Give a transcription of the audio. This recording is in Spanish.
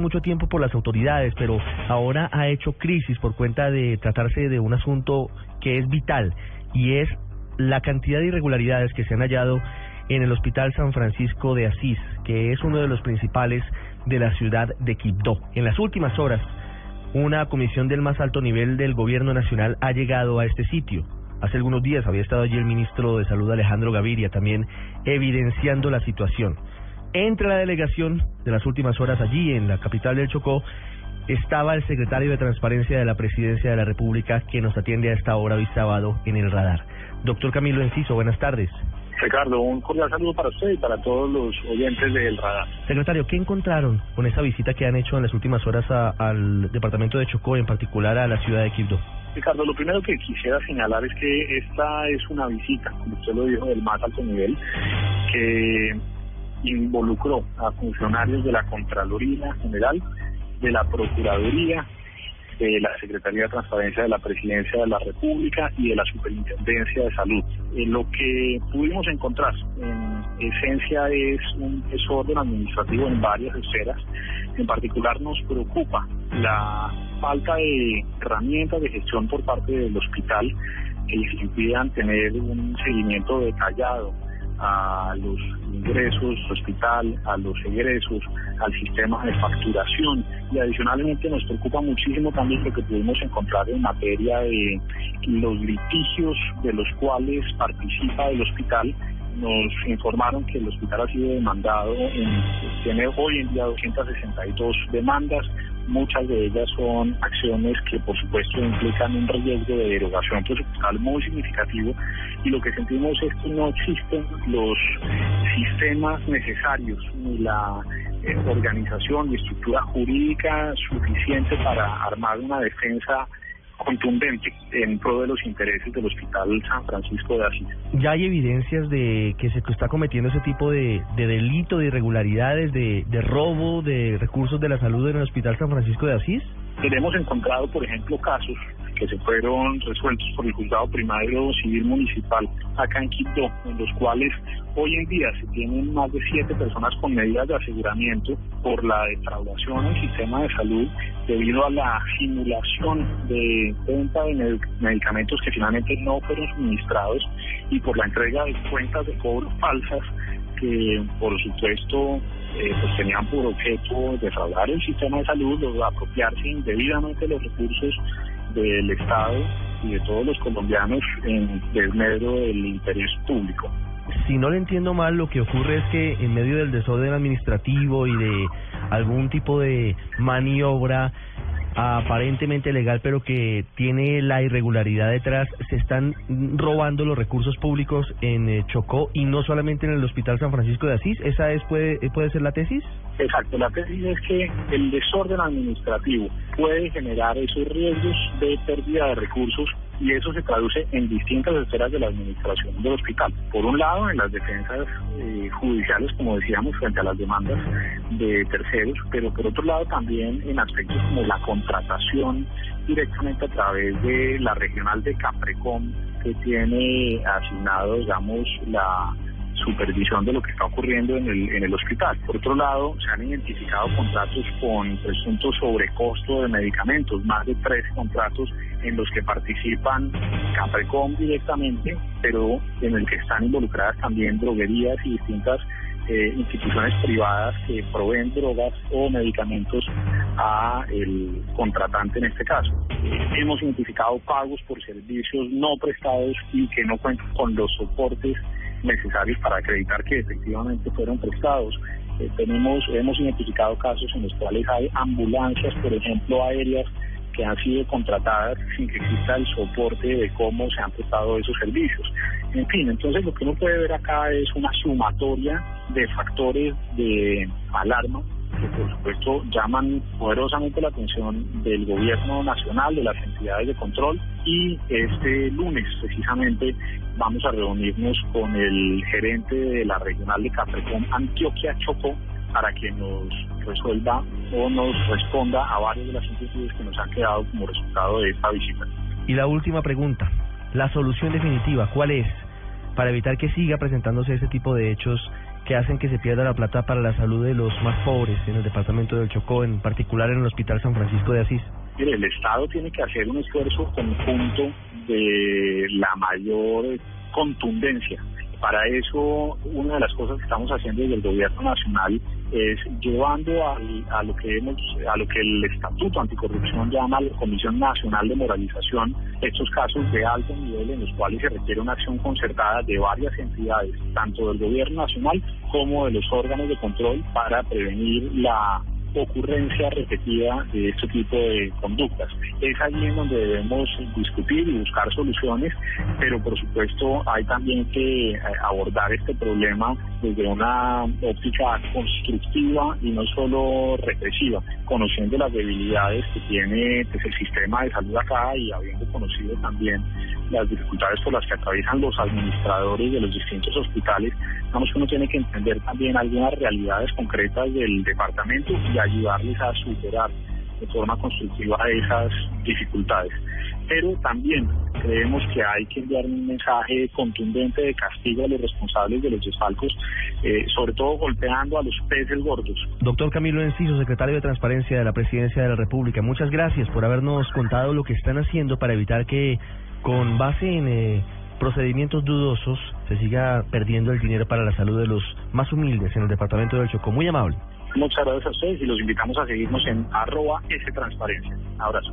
mucho tiempo por las autoridades, pero ahora ha hecho crisis por cuenta de tratarse de un asunto que es vital y es la cantidad de irregularidades que se han hallado en el Hospital San Francisco de Asís, que es uno de los principales de la ciudad de Quibdó. En las últimas horas, una comisión del más alto nivel del gobierno nacional ha llegado a este sitio. Hace algunos días había estado allí el ministro de Salud Alejandro Gaviria también evidenciando la situación. Entre la delegación de las últimas horas allí en la capital del Chocó estaba el secretario de Transparencia de la Presidencia de la República que nos atiende a esta hora hoy sábado en el radar. Doctor Camilo Enciso, buenas tardes. Ricardo, un cordial saludo para usted y para todos los oyentes del radar. Secretario, ¿qué encontraron con esa visita que han hecho en las últimas horas al departamento de Chocó, en particular a la ciudad de Quibdó? Ricardo, lo primero que quisiera señalar es que esta es una visita, como usted lo dijo, del más alto nivel, que involucró a funcionarios de la Contraloría General, de la Procuraduría, de la Secretaría de Transparencia de la Presidencia de la República y de la Superintendencia de Salud. Eh, lo que pudimos encontrar en esencia es un desorden administrativo en varias esferas. En particular nos preocupa la falta de herramientas de gestión por parte del hospital que les impidan tener un seguimiento detallado a los ingresos hospital, a los egresos, al sistema de facturación. Y adicionalmente nos preocupa muchísimo también lo que pudimos encontrar en materia de los litigios de los cuales participa el hospital. Nos informaron que el hospital ha sido demandado, en, tiene hoy en día 262 demandas, muchas de ellas son acciones que por supuesto implican un riesgo de derogación presupuestal muy significativo y lo que sentimos es que no existen los sistemas necesarios ni la eh, organización y estructura jurídica suficiente para armar una defensa contundente en pro de los intereses del Hospital San Francisco de Asís. ¿Ya hay evidencias de que se está cometiendo ese tipo de, de delito, de irregularidades, de, de robo de recursos de la salud en el Hospital San Francisco de Asís? Hemos encontrado, por ejemplo, casos que se fueron resueltos por el juzgado primario civil municipal acá en Quito, en los cuales hoy en día se tienen más de siete personas con medidas de aseguramiento por la defraudación del sistema de salud debido a la simulación de venta de medicamentos que finalmente no fueron suministrados y por la entrega de cuentas de cobro falsas que por supuesto eh, pues tenían por objeto defraudar el sistema de salud, apropiarse indebidamente los recursos del Estado y de todos los colombianos en desmedro del interés público. Si no le entiendo mal, lo que ocurre es que en medio del desorden administrativo y de algún tipo de maniobra aparentemente legal, pero que tiene la irregularidad detrás, se están robando los recursos públicos en eh, Chocó y no solamente en el Hospital San Francisco de Asís. ¿Esa es puede, puede ser la tesis? Exacto, la tesis es que el desorden administrativo puede generar esos riesgos de pérdida de recursos y eso se traduce en distintas esferas de la administración del hospital. Por un lado, en las defensas eh, judiciales, como decíamos, frente a las demandas de terceros, pero por otro lado también en aspectos como la contratación directamente a través de la regional de Caprecom, que tiene asignado, digamos, la supervisión de lo que está ocurriendo en el, en el hospital. Por otro lado, se han identificado contratos con presunto sobrecosto de medicamentos, más de tres contratos en los que participan Caprecom directamente, pero en el que están involucradas también droguerías y distintas eh, instituciones privadas que proveen drogas o medicamentos a el contratante en este caso. Hemos identificado pagos por servicios no prestados y que no cuentan con los soportes necesarios para acreditar que efectivamente fueron prestados. Eh, tenemos, hemos identificado casos en los cuales hay ambulancias, por ejemplo, aéreas que han sido contratadas sin que exista el soporte de cómo se han prestado esos servicios. En fin, entonces lo que uno puede ver acá es una sumatoria de factores de alarma que por supuesto llaman poderosamente la atención del gobierno nacional, de las entidades de control y este lunes precisamente vamos a reunirnos con el gerente de la regional de Caprecom Antioquia Chocó para que nos resuelva o nos responda a varias de las inquietudes que nos han quedado como resultado de esta visita. Y la última pregunta, la solución definitiva, ¿cuál es para evitar que siga presentándose ese tipo de hechos que hacen que se pierda la plata para la salud de los más pobres en el departamento del Chocó, en particular en el Hospital San Francisco de Asís? Mire, el Estado tiene que hacer un esfuerzo conjunto de la mayor contundencia. Para eso, una de las cosas que estamos haciendo desde el gobierno nacional es llevando al, a lo que hemos, a lo que el Estatuto Anticorrupción llama la Comisión Nacional de Moralización, estos casos de alto nivel en los cuales se requiere una acción concertada de varias entidades, tanto del gobierno nacional como de los órganos de control para prevenir la ocurrencia repetida de este tipo de conductas. Es allí en donde debemos discutir y buscar soluciones, pero por supuesto hay también que eh, abordar este problema desde una óptica constructiva y no solo represiva, conociendo las debilidades que tiene pues, el sistema de salud acá y habiendo conocido también las dificultades por las que atraviesan los administradores de los distintos hospitales, vamos que uno tiene que entender también algunas realidades concretas del departamento y ayudarles a superar de forma constructiva esas dificultades. Pero también creemos que hay que enviar un mensaje contundente de castigo a los responsables de los desfalcos, eh, sobre todo golpeando a los peces gordos. Doctor Camilo Enciso, secretario de Transparencia de la Presidencia de la República, muchas gracias por habernos contado lo que están haciendo para evitar que con base en eh, procedimientos dudosos se siga perdiendo el dinero para la salud de los más humildes en el departamento del Chocó. Muy amable. Muchas gracias a ustedes y los invitamos a seguirnos en arroba S Transparencia. Abrazo.